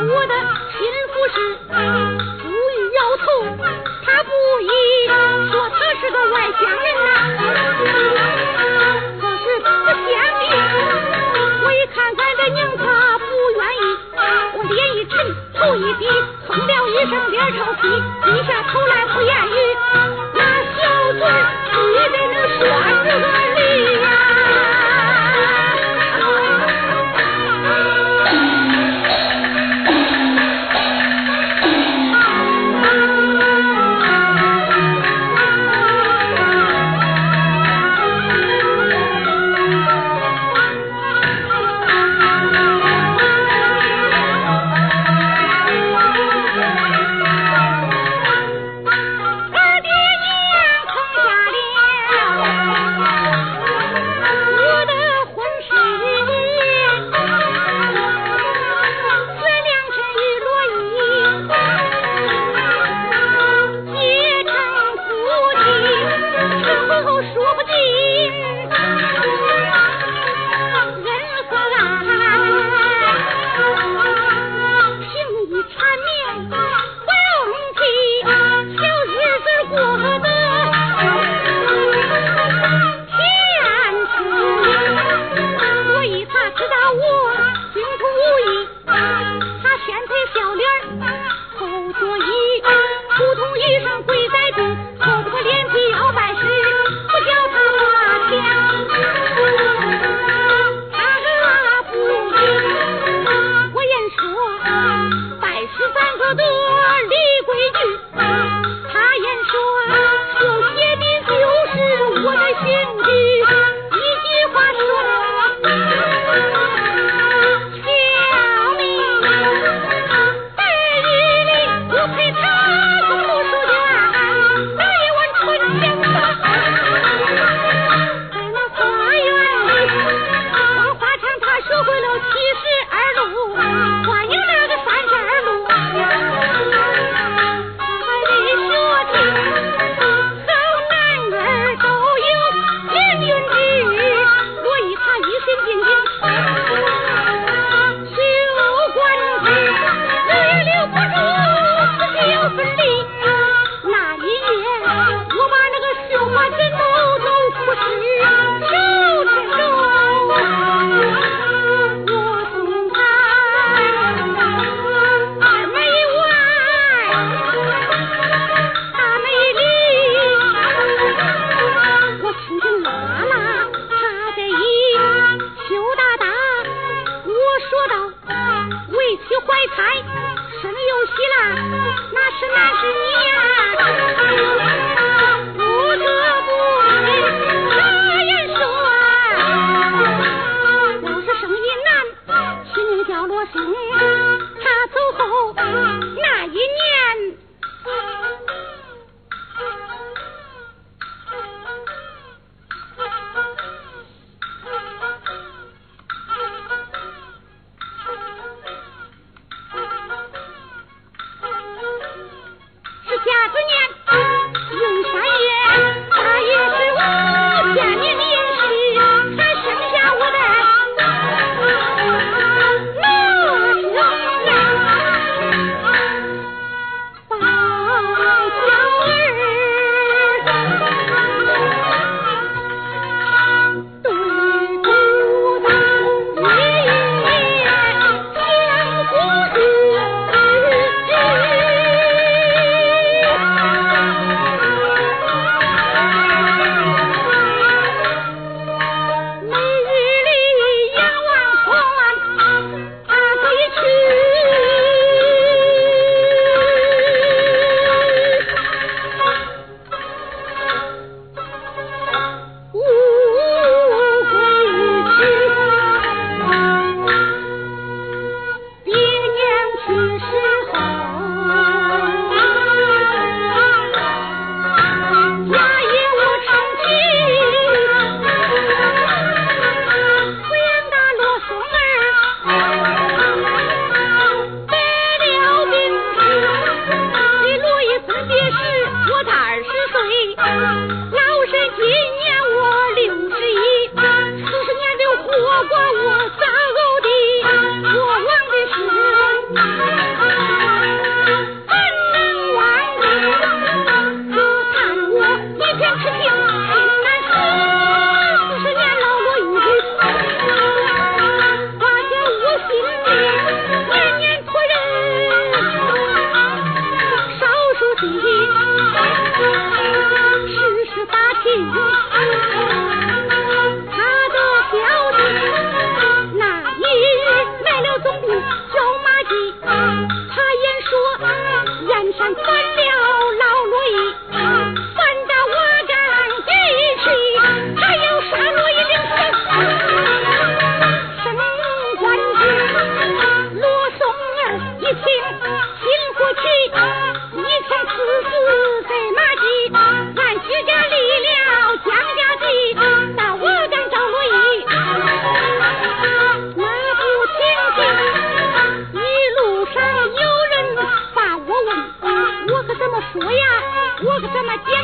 我的亲夫是无语摇头，他不依，说他是个外乡人呐、可是我想你，我一看咱的娘她不愿意，我脸一沉，头一低，哼了一声，脸朝西，低下头来。嘴里找老弟。